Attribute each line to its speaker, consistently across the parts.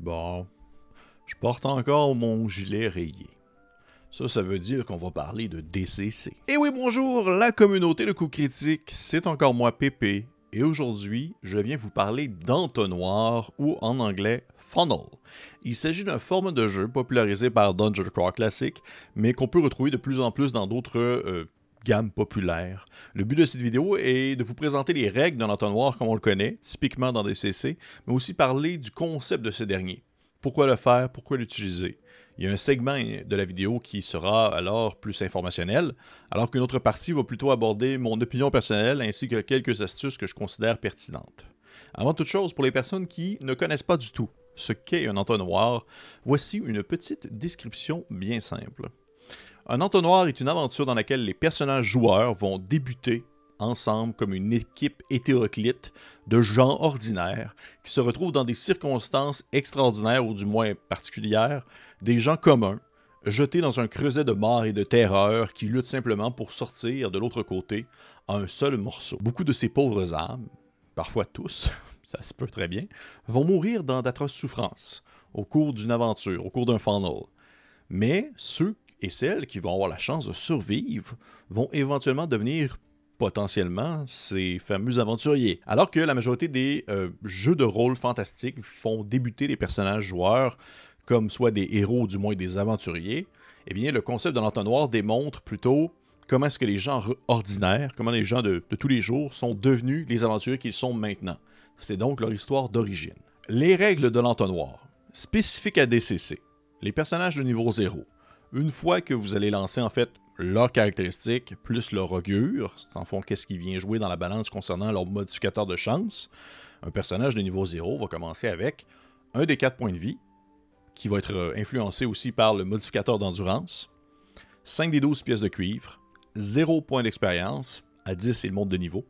Speaker 1: Bon, je porte encore mon gilet rayé. Ça, ça veut dire qu'on va parler de DCC. Et oui, bonjour, la communauté de coups critiques, c'est encore moi Pépé, et aujourd'hui, je viens vous parler d'entonnoir ou en anglais funnel. Il s'agit d'un forme de jeu popularisé par Dungeon Crawl Classic, mais qu'on peut retrouver de plus en plus dans d'autres euh, gammes populaires. Le but de cette vidéo est de vous présenter les règles d'un entonnoir comme on le connaît, typiquement dans DCC, mais aussi parler du concept de ce dernier. Pourquoi le faire, pourquoi l'utiliser? Il y a un segment de la vidéo qui sera alors plus informationnel, alors qu'une autre partie va plutôt aborder mon opinion personnelle ainsi que quelques astuces que je considère pertinentes. Avant toute chose, pour les personnes qui ne connaissent pas du tout ce qu'est un entonnoir, voici une petite description bien simple. Un entonnoir est une aventure dans laquelle les personnages joueurs vont débuter ensemble comme une équipe hétéroclite de gens ordinaires qui se retrouvent dans des circonstances extraordinaires ou du moins particulières, des gens communs, jetés dans un creuset de mort et de terreur qui luttent simplement pour sortir de l'autre côté à un seul morceau. Beaucoup de ces pauvres âmes, parfois tous, ça se peut très bien, vont mourir dans d'atroces souffrances au cours d'une aventure, au cours d'un funnel. Mais ceux et celles qui vont avoir la chance de survivre vont éventuellement devenir potentiellement ces fameux aventuriers. Alors que la majorité des euh, jeux de rôle fantastiques font débuter les personnages joueurs comme soit des héros ou du moins des aventuriers, eh bien le concept de l'entonnoir démontre plutôt comment est-ce que les gens ordinaires, comment les gens de, de tous les jours sont devenus les aventuriers qu'ils sont maintenant. C'est donc leur histoire d'origine. Les règles de l'entonnoir. Spécifiques à DCC. Les personnages de niveau 0. Une fois que vous allez lancer en fait leurs caractéristiques plus leur augure, en fond qu'est-ce qui vient jouer dans la balance concernant leur modificateur de chance. Un personnage de niveau 0 va commencer avec un des 4 points de vie, qui va être euh, influencé aussi par le modificateur d'endurance, 5 des 12 pièces de cuivre, 0 point d'expérience, à 10 c'est le monde de niveau,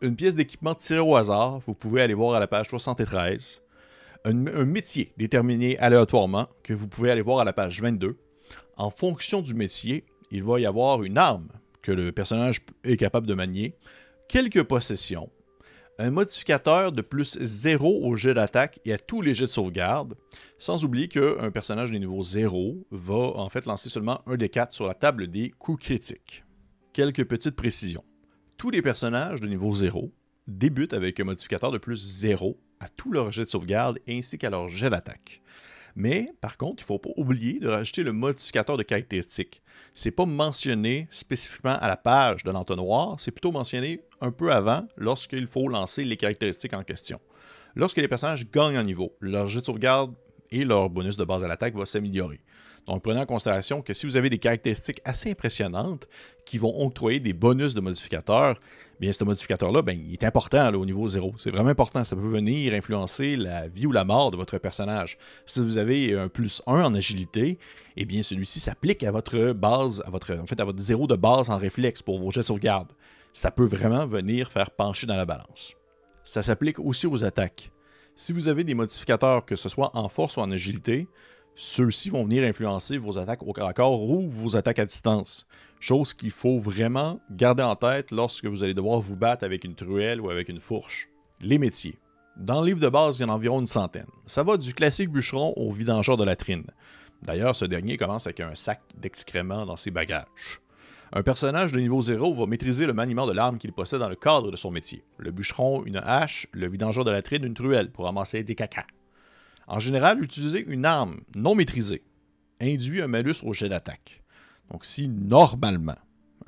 Speaker 1: une pièce d'équipement tirée au hasard, vous pouvez aller voir à la page 73, un, un métier déterminé aléatoirement, que vous pouvez aller voir à la page 22. En fonction du métier, il va y avoir une arme que le personnage est capable de manier, quelques possessions, un modificateur de plus 0 au jet d'attaque et à tous les jets de sauvegarde, sans oublier qu'un personnage de niveau 0 va en fait lancer seulement un des 4 sur la table des coups critiques. Quelques petites précisions. Tous les personnages de niveau 0 débutent avec un modificateur de plus 0 à tous leurs jets de sauvegarde ainsi qu'à leur jet d'attaque. Mais par contre, il ne faut pas oublier de rajouter le modificateur de caractéristiques. C'est pas mentionné spécifiquement à la page de l'entonnoir, c'est plutôt mentionné un peu avant lorsqu'il faut lancer les caractéristiques en question. Lorsque les personnages gagnent en niveau, leur jet de sauvegarde et leur bonus de base à l'attaque va s'améliorer. Donc prenez en considération que si vous avez des caractéristiques assez impressionnantes qui vont octroyer des bonus de modificateurs, bien ce modificateur-là, ben, il est important au niveau 0. C'est vraiment important. Ça peut venir influencer la vie ou la mort de votre personnage. Si vous avez un plus 1 en agilité, eh bien celui-ci s'applique à votre base, à votre, en fait à votre 0 de base en réflexe pour vos jets de sauvegarde. Ça peut vraiment venir faire pencher dans la balance. Ça s'applique aussi aux attaques. Si vous avez des modificateurs, que ce soit en force ou en agilité, ceux-ci vont venir influencer vos attaques au corps ou vos attaques à distance. Chose qu'il faut vraiment garder en tête lorsque vous allez devoir vous battre avec une truelle ou avec une fourche. Les métiers. Dans le livre de base, il y en a environ une centaine. Ça va du classique bûcheron au vidangeur de latrine. D'ailleurs, ce dernier commence avec un sac d'excréments dans ses bagages. Un personnage de niveau 0 va maîtriser le maniement de l'arme qu'il possède dans le cadre de son métier. Le bûcheron, une hache, le vidangeur de latrine, une truelle pour ramasser des cacas. En général, utiliser une arme non maîtrisée induit un malus au jet d'attaque. Donc si normalement,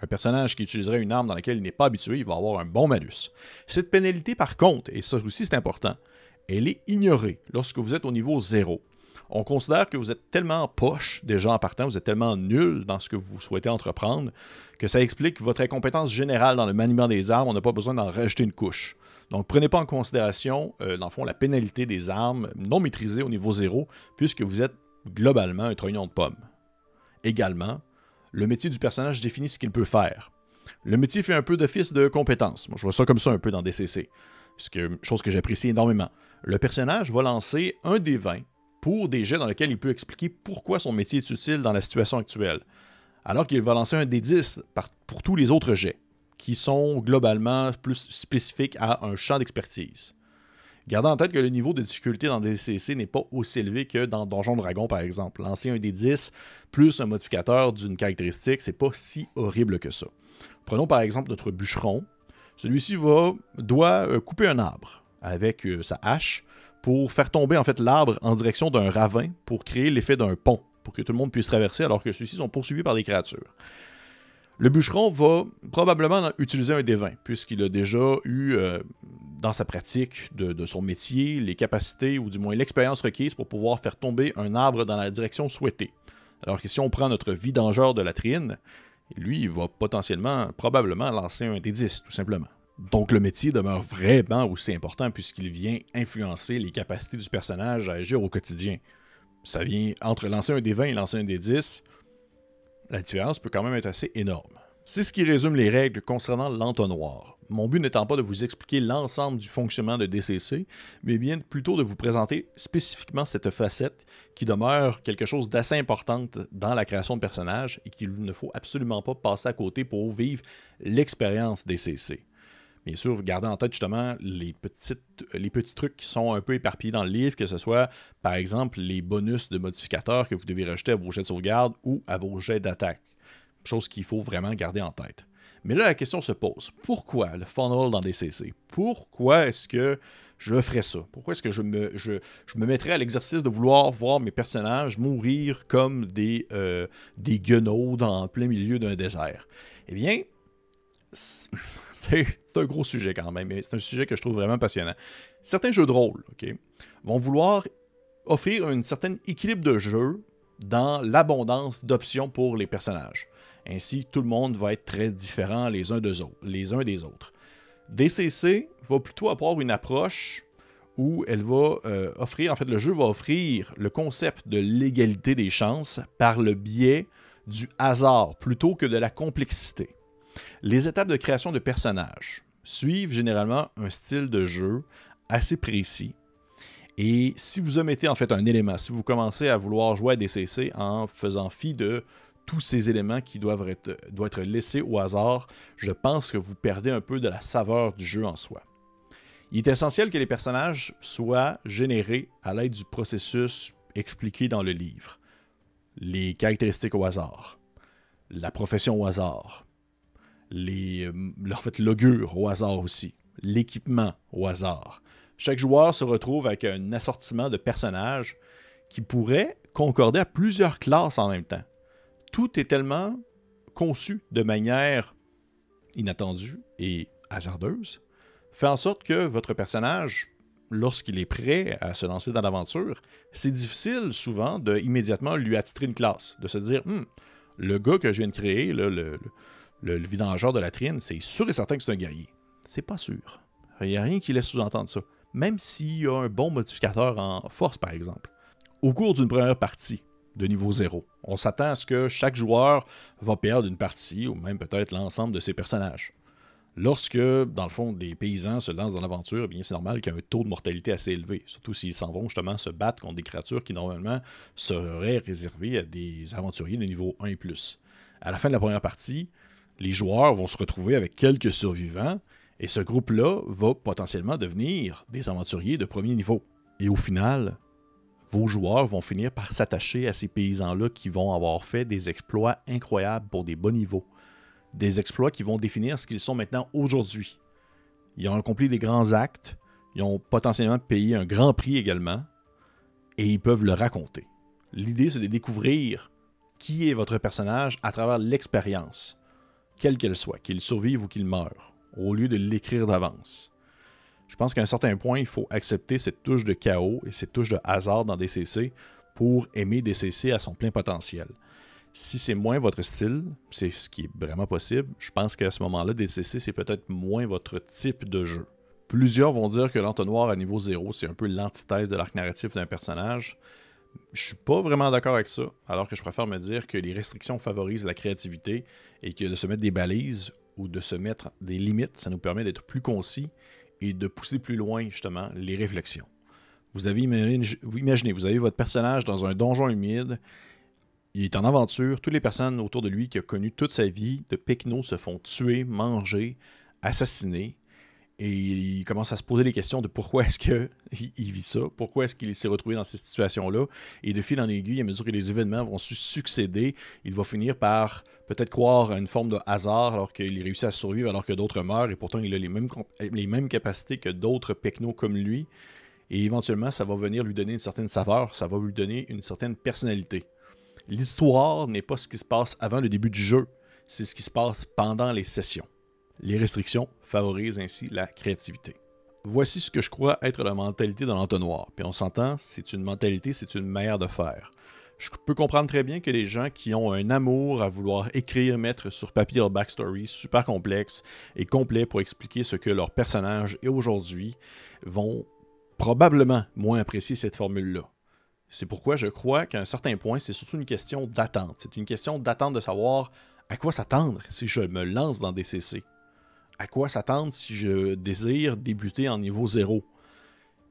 Speaker 1: un personnage qui utiliserait une arme dans laquelle il n'est pas habitué, il va avoir un bon malus. Cette pénalité, par contre, et ça aussi c'est important, elle est ignorée lorsque vous êtes au niveau 0. On considère que vous êtes tellement poche déjà en partant, vous êtes tellement nul dans ce que vous souhaitez entreprendre, que ça explique votre incompétence générale dans le maniement des armes, on n'a pas besoin d'en rajouter une couche. Donc, prenez pas en considération, euh, dans le fond, la pénalité des armes non maîtrisées au niveau 0, puisque vous êtes globalement un trognon de pomme. Également, le métier du personnage définit ce qu'il peut faire. Le métier fait un peu d'office de compétence. Moi, je vois ça comme ça un peu dans DCC. Que, chose que j'apprécie énormément. Le personnage va lancer un des 20 pour des jets dans lesquels il peut expliquer pourquoi son métier est utile dans la situation actuelle. Alors qu'il va lancer un des 10 pour tous les autres jets qui sont globalement plus spécifiques à un champ d'expertise. Gardez en tête que le niveau de difficulté dans DCC n'est pas aussi élevé que dans Donjon Dragon, par exemple. Lancer un des 10 plus un modificateur d'une caractéristique, c'est pas si horrible que ça. Prenons par exemple notre bûcheron. Celui-ci doit euh, couper un arbre avec euh, sa hache pour faire tomber en fait l'arbre en direction d'un ravin pour créer l'effet d'un pont, pour que tout le monde puisse traverser alors que ceux-ci sont poursuivis par des créatures. Le bûcheron va probablement utiliser un D20, puisqu'il a déjà eu euh, dans sa pratique de, son métier les capacités ou du moins l'expérience requise pour pouvoir faire tomber un arbre dans la direction souhaitée. Alors que si on prend notre vidangeur de latrine, lui, il va potentiellement, probablement lancer un D10, tout simplement. Donc le métier demeure vraiment aussi important puisqu'il vient influencer les capacités du personnage à agir au quotidien. Ça vient entre lancer un D20 et lancer un D10, la différence peut quand même être assez énorme. C'est ce qui résume les règles concernant l'entonnoir. Mon but n'étant pas de vous expliquer l'ensemble du fonctionnement de DCC, mais bien plutôt de vous présenter spécifiquement cette facette qui demeure quelque chose d'assez importante dans la création de personnages et qu'il ne faut absolument pas passer à côté pour vivre l'expérience DCC. Bien sûr, gardez en tête justement les, petits trucs qui sont un peu éparpillés dans le livre, que ce soit par exemple les bonus de modificateurs que vous devez rajouter à vos jets de sauvegarde ou à vos jets d'attaque. Chose qu'il faut vraiment garder en tête. Mais là, la question se pose. Pourquoi le funnel dans DCC? Pourquoi est-ce que je ferais ça? Pourquoi est-ce que je me, mettrais à l'exercice de vouloir voir mes personnages mourir comme des, euh, des guenauds en plein milieu d'un désert? Eh bien, c'est un gros sujet quand même, mais c'est un sujet que je trouve vraiment passionnant. Certains jeux de rôle vont vouloir offrir un certain équilibre de jeu dans l'abondance d'options pour les personnages. Ainsi, tout le monde va être très différent les uns, des autres, les. DCC va plutôt avoir une approche où elle va euh, offrir, le jeu va offrir le concept de l'égalité des chances par le biais du hasard plutôt que de la complexité. Les étapes de création de personnages suivent généralement un style de jeu assez précis. Et si vous omettez en fait un élément, si vous commencez à vouloir jouer à DCC en faisant fi de tous ces éléments qui doivent être, doivent être laissés au hasard, je pense que vous perdez un peu de la saveur du jeu en soi. Il est essentiel que les personnages soient générés à l'aide du processus expliqué dans le livre. Les caractéristiques au hasard, la profession au hasard, les, euh, fait, l'augure au hasard aussi, l'équipement au hasard. Chaque joueur se retrouve avec un assortiment de personnages qui pourrait concorder à plusieurs classes en même temps. Tout est tellement conçu de manière inattendue et hasardeuse, fait en sorte que votre personnage, lorsqu'il est prêt à se lancer dans l'aventure, c'est difficile souvent de immédiatement lui attitrer une classe, de se dire hmm, le gars que je viens de créer, le, vidangeur de la trine, c'est sûr et certain que c'est un guerrier. C'est pas sûr. Il n'y a rien qui laisse sous-entendre ça. Même s'il y a un bon modificateur en force, par exemple. Au cours d'une première partie de niveau 0, on s'attend à ce que chaque joueur va perdre une partie, ou même peut-être l'ensemble de ses personnages. Lorsque, dans le fond, des paysans se lancent dans l'aventure, eh c'est normal qu'il y ait un taux de mortalité assez élevé, surtout s'ils s'en vont justement se battre contre des créatures qui normalement seraient réservées à des aventuriers de niveau 1 et plus. À la fin de la première partie, les joueurs vont se retrouver avec quelques survivants, et ce groupe-là va potentiellement devenir des aventuriers de premier niveau. Et au final, vos joueurs vont finir par s'attacher à ces paysans-là qui vont avoir fait des exploits incroyables pour des bons niveaux. Des exploits qui vont définir ce qu'ils sont maintenant aujourd'hui. Ils ont accompli des grands actes, ils ont potentiellement payé un grand prix également, et ils peuvent le raconter. L'idée, c'est de découvrir qui est votre personnage à travers l'expérience quelle qu'elle soit, qu'il survive ou qu'il meure, au lieu de l'écrire d'avance. Je pense qu'à un certain point, il faut accepter cette touche de chaos et cette touche de hasard dans DCC pour aimer DCC à son plein potentiel. Si c'est moins votre style, c'est ce qui est vraiment possible, je pense qu'à ce moment-là, DCC, c'est peut-être moins votre type de jeu. Plusieurs vont dire que l'entonnoir à niveau 0, c'est un peu l'antithèse de l'arc narratif d'un personnage. Je suis pas vraiment d'accord avec ça, alors que je préfère me dire que les restrictions favorisent la créativité et que de se mettre des balises ou de se mettre des limites, ça nous permet d'être plus concis et de pousser plus loin justement les réflexions. Vous avez imaginez, vous avez votre personnage dans un donjon humide, il est en aventure, toutes les personnes autour de lui qui ont connu toute sa vie de Pecno se font tuer, manger, assassiner, Et il commence à se poser des questions de pourquoi est-ce qu'il il vit ça, pourquoi est-ce qu'il s'est retrouvé dans cette situation-là. Et de fil en aiguille, à mesure que les événements vont se succéder, il va finir par peut-être croire à une forme de hasard alors qu'il réussit à survivre alors que d'autres meurent et pourtant il a les mêmes, les mêmes capacités que d'autres pecnos comme lui. Et éventuellement, ça va venir lui donner une certaine saveur, ça va lui donner une certaine personnalité. L'histoire n'est pas ce qui se passe avant le début du jeu, c'est ce qui se passe pendant les sessions. Les restrictions favorisent ainsi la créativité. Voici ce que je crois être la mentalité de l'entonnoir. Puis on s'entend, c'est une mentalité, c'est une manière de faire. Je peux comprendre très bien que les gens qui ont un amour à vouloir écrire, mettre sur papier leur backstory super complexe et complet pour expliquer ce que leur personnage est aujourd'hui, vont probablement moins apprécier cette formule-là. C'est pourquoi je crois qu'à un certain point, c'est surtout une question d'attente. C'est une question d'attente de savoir à quoi s'attendre si je me lance dans DCC à quoi s'attendre si je désire débuter en niveau 0.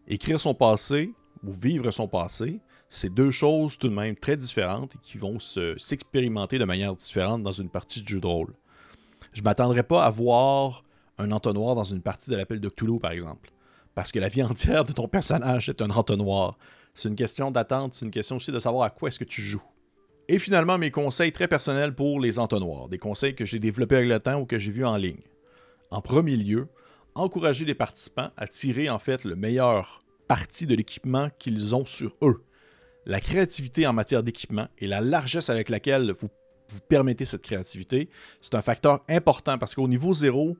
Speaker 1: Écrire son passé ou vivre son passé, c'est deux choses tout de même très différentes et qui vont s'expérimenter de manière différente dans une partie de jeu de rôle. Je ne m'attendrais pas à voir un entonnoir dans une partie de l'appel de Cthulhu, par exemple. Parce que la vie entière de ton personnage est un entonnoir. C'est une question d'attente, c'est une question aussi de savoir à quoi est-ce que tu joues. Et finalement, mes conseils très personnels pour les entonnoirs. Des conseils que j'ai développés avec le temps ou que j'ai vus en ligne. En premier lieu, encourager les participants à tirer en fait le meilleur parti de l'équipement qu'ils ont sur eux. La créativité en matière d'équipement et la largesse avec laquelle vous, vous permettez cette créativité, c'est un facteur important parce qu'au niveau zéro,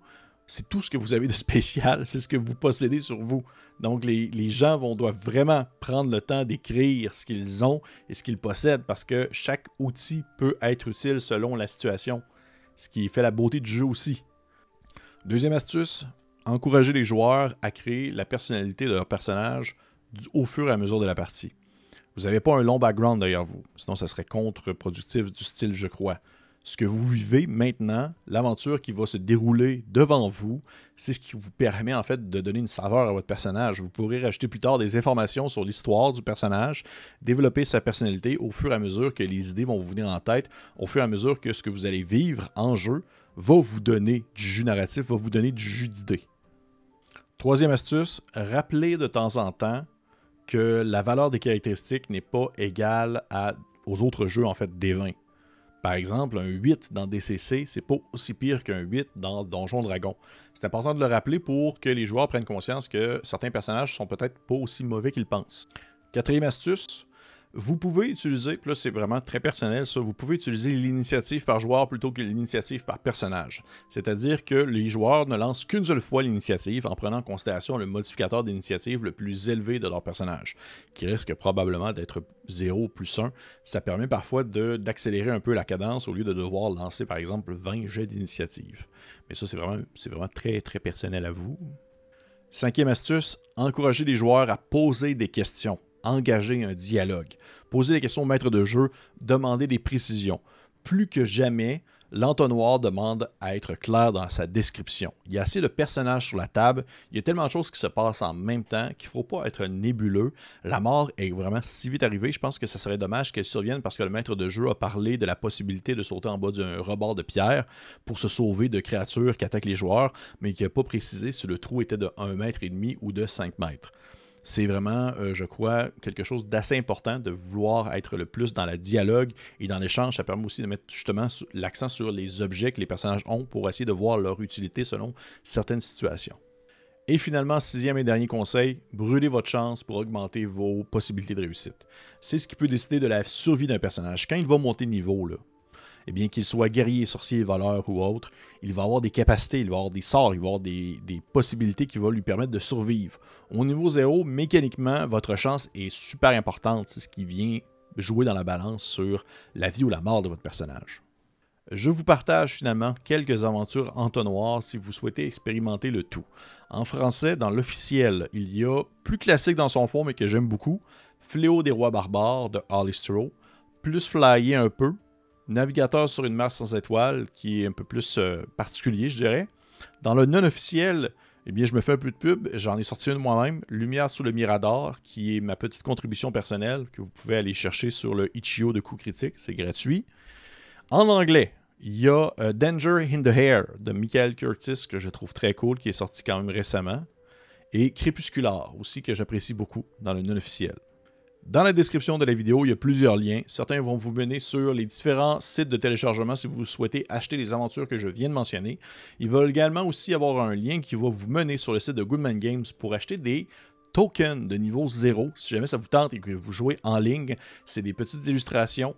Speaker 1: c'est tout ce que vous avez de spécial, c'est ce que vous possédez sur vous. Donc les, gens vont, doivent vraiment prendre le temps d'écrire ce qu'ils ont et ce qu'ils possèdent parce que chaque outil peut être utile selon la situation, ce qui fait la beauté du jeu aussi. Deuxième astuce, encourager les joueurs à créer la personnalité de leur personnage au fur et à mesure de la partie. Vous n'avez pas un long background derrière vous, sinon ça serait contre-productif du style, je crois. Ce que vous vivez maintenant, l'aventure qui va se dérouler devant vous, c'est ce qui vous permet en fait de donner une saveur à votre personnage. Vous pourrez rajouter plus tard des informations sur l'histoire du personnage, développer sa personnalité au fur et à mesure que les idées vont vous venir en tête, au fur et à mesure que ce que vous allez vivre en jeu va vous donner du jus narratif, va vous donner du jus d'idées. Troisième astuce, rappelez de temps en temps que la valeur des caractéristiques n'est pas égale aux autres jeux en fait des 20. Par exemple, un 8 dans DCC, c'est pas aussi pire qu'un 8 dans Donjon Dragon. C'est important de le rappeler pour que les joueurs prennent conscience que certains personnages sont peut-être pas aussi mauvais qu'ils pensent. Quatrième astuce, vous pouvez utiliser, puis là c'est vraiment très personnel ça, vous pouvez utiliser l'initiative par joueur plutôt que l'initiative par personnage. C'est-à-dire que les joueurs ne lancent qu'une seule fois l'initiative en prenant en considération le modificateur d'initiative le plus élevé de leur personnage, qui risque probablement d'être 0 plus 1. Ça permet parfois d'accélérer un peu la cadence au lieu de devoir lancer par exemple 20 jets d'initiative. Mais ça c'est vraiment, vraiment très très personnel à vous. Cinquième astuce, encourager les joueurs à poser des questions engager un dialogue, poser des questions au maître de jeu, demander des précisions. Plus que jamais, l'entonnoir demande à être clair dans sa description. Il y a assez de personnages sur la table, il y a tellement de choses qui se passent en même temps qu'il ne faut pas être nébuleux. La mort est vraiment si vite arrivée, je pense que ça serait dommage qu'elle survienne parce que le maître de jeu a parlé de la possibilité de sauter en bas d'un rebord de pierre pour se sauver de créatures qui attaquent les joueurs, mais qui n'a pas précisé si le trou était de 1 mètre et demi ou de 5 mètres c'est vraiment, euh, je crois, quelque chose d'assez important de vouloir être le plus dans le dialogue et dans l'échange. Ça permet aussi de mettre justement l'accent sur les objets que les personnages ont pour essayer de voir leur utilité selon certaines situations. Et finalement, sixième et dernier conseil, brûlez votre chance pour augmenter vos possibilités de réussite. C'est ce qui peut décider de la survie d'un personnage. Quand il va monter de niveau, là, bien, qu'il soit guerrier, sorcier, voleur ou autre, il va avoir des capacités, il va avoir des sorts, il va avoir des, possibilités qui vont lui permettre de survivre. Au niveau zéro, mécaniquement, votre chance est super importante. C'est ce qui vient jouer dans la balance sur la vie ou la mort de votre personnage. Je vous partage finalement quelques aventures entonnoirs si vous souhaitez expérimenter le tout. En français, dans l'officiel, il y a plus classique dans son fond mais que j'aime beaucoup, Fléau des rois barbares de Harley plus flyé un peu, Navigateur sur une mer sans étoiles, qui est un peu plus euh, particulier, je dirais. Dans le non-officiel, eh bien, je me fais un peu de pub. J'en ai sorti une moi-même, Lumière sous le Mirador, qui est ma petite contribution personnelle que vous pouvez aller chercher sur le Ichio de Coup Critique. C'est gratuit. En anglais, Il y a euh, Danger in the Hair de Michael Curtis que je trouve très cool, qui est sorti quand même récemment. Et Crépuscular aussi, que j'apprécie beaucoup dans le non-officiel. Dans la description de la vidéo, il y a plusieurs liens. Certains vont vous mener sur les différents sites de téléchargement si vous souhaitez acheter les aventures que je viens de mentionner. Il va également aussi avoir un lien qui va vous mener sur le site de Goodman Games pour acheter des tokens de niveau 0. Si jamais ça vous tente et que vous jouez en ligne, c'est des petites illustrations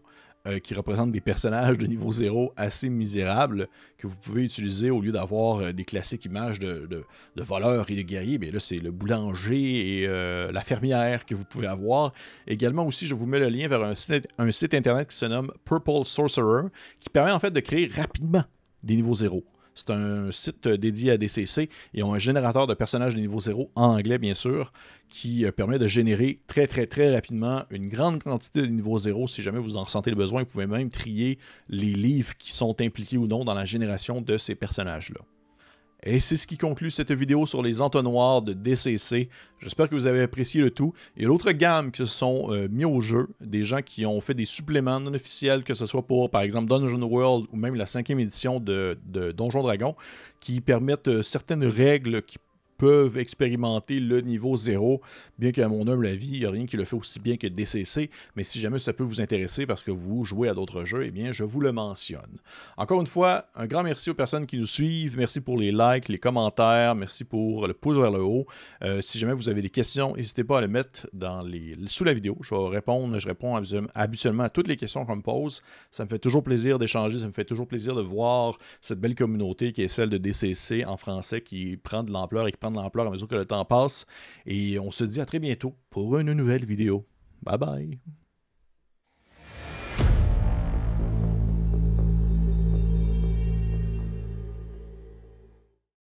Speaker 1: euh, qui représentent des personnages de niveau 0 assez misérables que vous pouvez utiliser au lieu d'avoir euh, des classiques images de, voleurs et de guerriers. Bien là, c'est le boulanger et euh, la fermière que vous pouvez avoir. Également aussi, je vous mets le lien vers un site, un site internet qui se nomme Purple Sorcerer qui permet en fait de créer rapidement des niveaux 0. C'est un site dédié à DCC. Ils ont un générateur de personnages de niveau 0 en anglais, bien sûr, qui euh, permet de générer très, très, très rapidement une grande quantité de niveau 0. Si jamais vous en ressentez le besoin, vous pouvez même trier les livres qui sont impliqués ou non dans la génération de ces personnages-là. Et c'est ce qui conclut cette vidéo sur les entonnoirs de DCC. J'espère que vous avez apprécié le tout. Et l'autre gamme qui se sont euh, mis au jeu, des gens qui ont fait des suppléments non officiels, que ce soit pour, par exemple, Dungeon World ou même la cinquième édition de, de Donjon Dragon, qui permettent euh, certaines règles qui peuvent expérimenter le niveau 0, bien qu'à mon humble avis, il n'y a rien qui le fait aussi bien que DCC, mais si jamais ça peut vous intéresser parce que vous jouez à d'autres jeux, eh bien, je vous le mentionne. Encore une fois, un grand merci aux personnes qui nous suivent, merci pour les likes, les commentaires, merci pour le pouce vers le haut. Euh, si jamais vous avez des questions, n'hésitez pas à les mettre dans les, sous la vidéo, je vais répondre, je réponds habituellement à toutes les questions qu'on me pose. Ça me fait toujours plaisir d'échanger, ça me fait toujours plaisir de voir cette belle communauté qui est celle de DCC en français qui prend de l'ampleur et qui prend l'ampleur à mesure que le temps passe. Et on se dit à très bientôt pour une nouvelle vidéo. Bye bye.